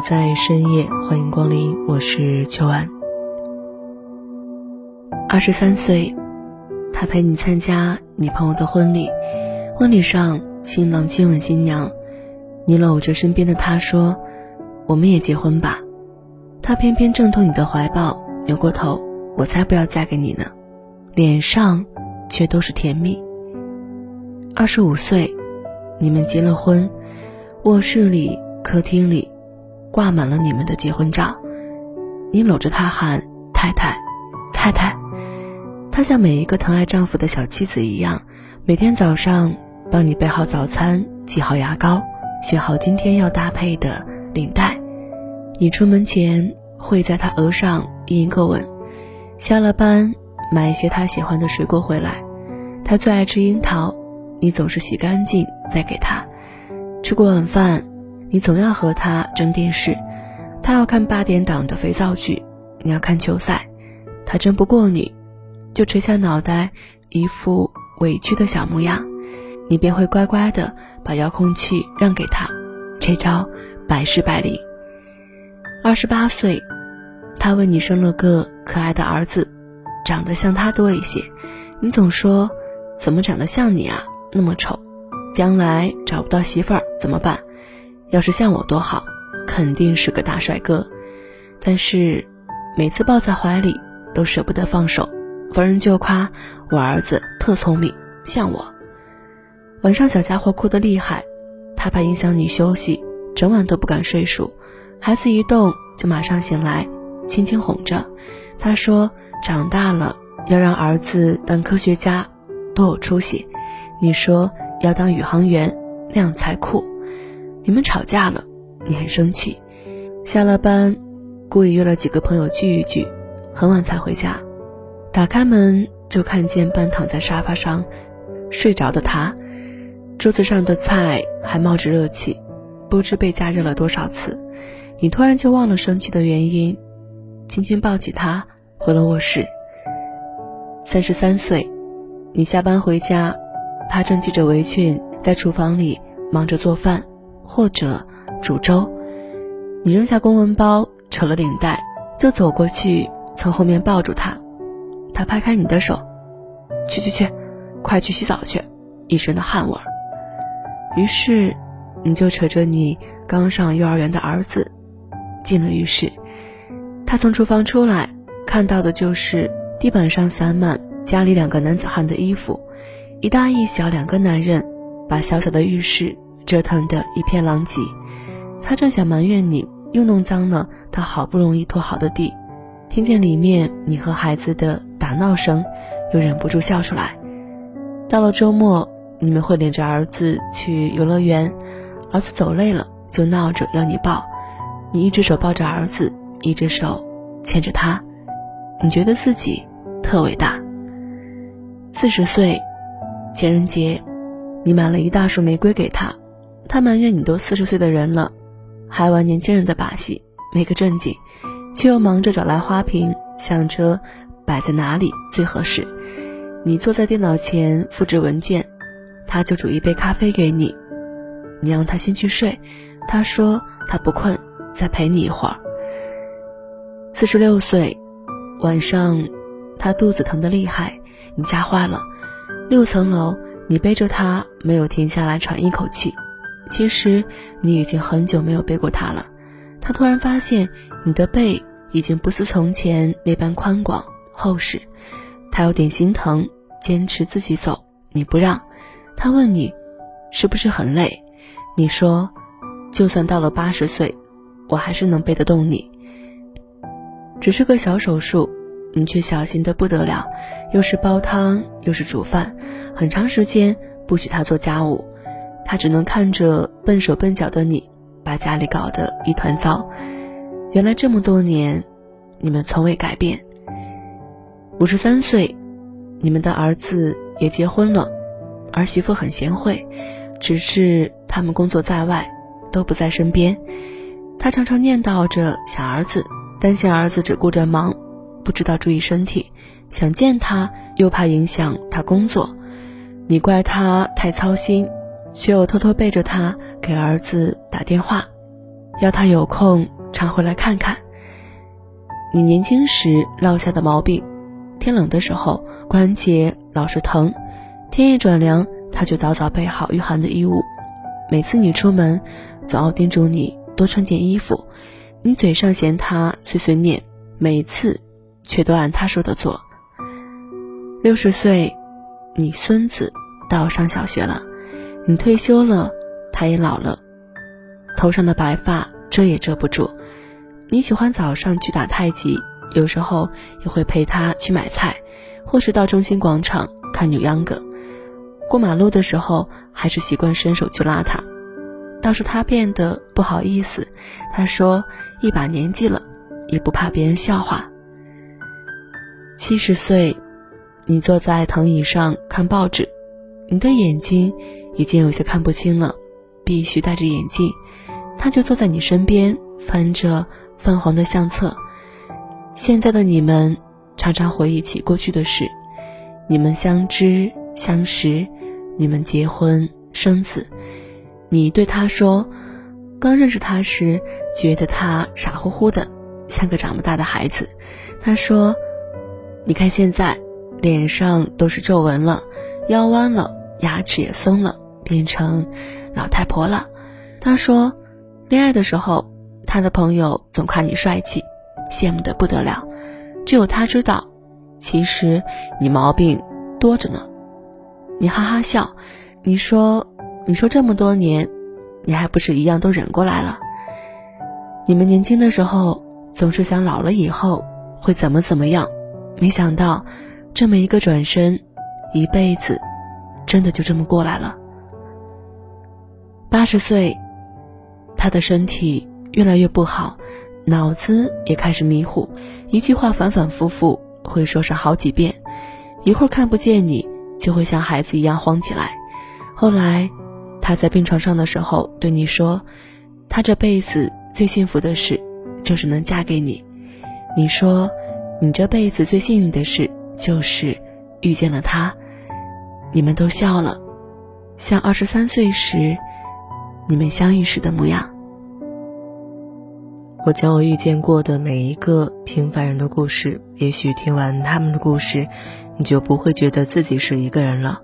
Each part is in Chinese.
在深夜，欢迎光临，我是秋安。二十三岁，他陪你参加你朋友的婚礼，婚礼上新郎亲吻新娘，你搂着身边的他说：“我们也结婚吧。”他偏偏挣脱你的怀抱，扭过头：“我才不要嫁给你呢。”脸上却都是甜蜜。二十五岁，你们结了婚，卧室里、客厅里。挂满了你们的结婚照，你搂着他喊太太，太太。她像每一个疼爱丈夫的小妻子一样，每天早上帮你备好早餐，挤好牙膏，选好今天要搭配的领带。你出门前会在他额上印一个吻，下了班买一些他喜欢的水果回来。他最爱吃樱桃，你总是洗干净再给他。吃过晚饭。你总要和他争电视，他要看八点档的肥皂剧，你要看球赛，他争不过你，就垂下脑袋，一副委屈的小模样，你便会乖乖的把遥控器让给他，这招百试百灵。二十八岁，他为你生了个可爱的儿子，长得像他多一些，你总说，怎么长得像你啊，那么丑，将来找不到媳妇儿怎么办？要是像我多好，肯定是个大帅哥。但是每次抱在怀里都舍不得放手，逢人就夸我儿子特聪明，像我。晚上小家伙哭得厉害，他怕影响你休息，整晚都不敢睡熟。孩子一动就马上醒来，轻轻哄着。他说长大了要让儿子当科学家，多有出息。你说要当宇航员，那样才酷。你们吵架了，你很生气，下了班，故意约了几个朋友聚一聚，很晚才回家，打开门就看见半躺在沙发上睡着的他，桌子上的菜还冒着热气，不知被加热了多少次，你突然就忘了生气的原因，轻轻抱起他回了卧室。三十三岁，你下班回家，他正系着围裙在厨房里忙着做饭。或者煮粥，你扔下公文包，扯了领带，就走过去，从后面抱住他。他拍开你的手，去去去，快去洗澡去，一身的汗味儿。于是，你就扯着你刚上幼儿园的儿子，进了浴室。他从厨房出来，看到的就是地板上散满家里两个男子汉的衣服，一大一小两个男人，把小小的浴室。折腾的一片狼藉，他正想埋怨你又弄脏了他好不容易拖好的地，听见里面你和孩子的打闹声，又忍不住笑出来。到了周末，你们会领着儿子去游乐园，儿子走累了就闹着要你抱，你一只手抱着儿子，一只手牵着他，你觉得自己特伟大。四十岁，情人节，你买了一大束玫瑰给他。他埋怨你都四十岁的人了，还玩年轻人的把戏，没个正经，却又忙着找来花瓶，想着摆在哪里最合适。你坐在电脑前复制文件，他就煮一杯咖啡给你，你让他先去睡，他说他不困，再陪你一会儿。四十六岁，晚上，他肚子疼得厉害，你吓坏了，六层楼，你背着他没有停下来喘一口气。其实你已经很久没有背过他了，他突然发现你的背已经不似从前那般宽广厚实，他有点心疼，坚持自己走，你不让。他问你，是不是很累？你说，就算到了八十岁，我还是能背得动你。只是个小手术，你却小心的不得了，又是煲汤又是煮饭，很长时间不许他做家务，他只能看着笨手笨脚的你，把家里搞得一团糟。原来这么多年，你们从未改变。五十三岁，你们的儿子也结婚了，儿媳妇很贤惠，只是他们工作在外，都不在身边。他常常念叨着想儿子，担心儿子只顾着忙。不知道注意身体，想见他又怕影响他工作，你怪他太操心，却又偷偷背着他给儿子打电话，要他有空常回来看看。你年轻时落下的毛病，天冷的时候关节老是疼，天一转凉他就早早备好御寒的衣物，每次你出门，总要叮嘱你多穿件衣服，你嘴上嫌他碎碎念，每次。却都按他说的做。六十岁，你孙子到上小学了，你退休了，他也老了，头上的白发遮也遮不住。你喜欢早上去打太极，有时候也会陪他去买菜，或是到中心广场看扭秧歌。过马路的时候，还是习惯伸手去拉他。倒是他变得不好意思，他说一把年纪了，也不怕别人笑话。七十岁，你坐在藤椅上看报纸，你的眼睛已经有些看不清了，必须戴着眼镜。他就坐在你身边，翻着泛黄的相册。现在的你们常常回忆起过去的事，你们相知相识，你们结婚生子。你对他说，刚认识他时觉得他傻乎乎的，像个长不大的孩子。他说。你看现在，脸上都是皱纹了，腰弯了，牙齿也松了，变成老太婆了。他说，恋爱的时候，他的朋友总夸你帅气，羡慕的不得了。只有他知道，其实你毛病多着呢。你哈哈笑，你说，你说这么多年，你还不是一样都忍过来了？你们年轻的时候总是想老了以后会怎么怎么样。没想到，这么一个转身，一辈子，真的就这么过来了。八十岁，他的身体越来越不好，脑子也开始迷糊，一句话反反复复会说上好几遍，一会儿看不见你，就会像孩子一样慌起来。后来，他在病床上的时候对你说，他这辈子最幸福的事，就是能嫁给你。你说。你这辈子最幸运的事，就是遇见了他。你们都笑了，像二十三岁时你们相遇时的模样。我将我遇见过的每一个平凡人的故事，也许听完他们的故事，你就不会觉得自己是一个人了。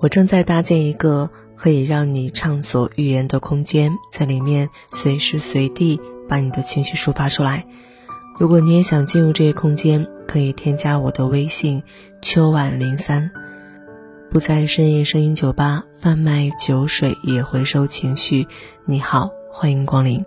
我正在搭建一个可以让你畅所欲言的空间，在里面随时随地把你的情绪抒发出来。如果你也想进入这个空间，可以添加我的微信秋晚零三，不在深夜声音酒吧贩卖酒水，也回收情绪。你好，欢迎光临。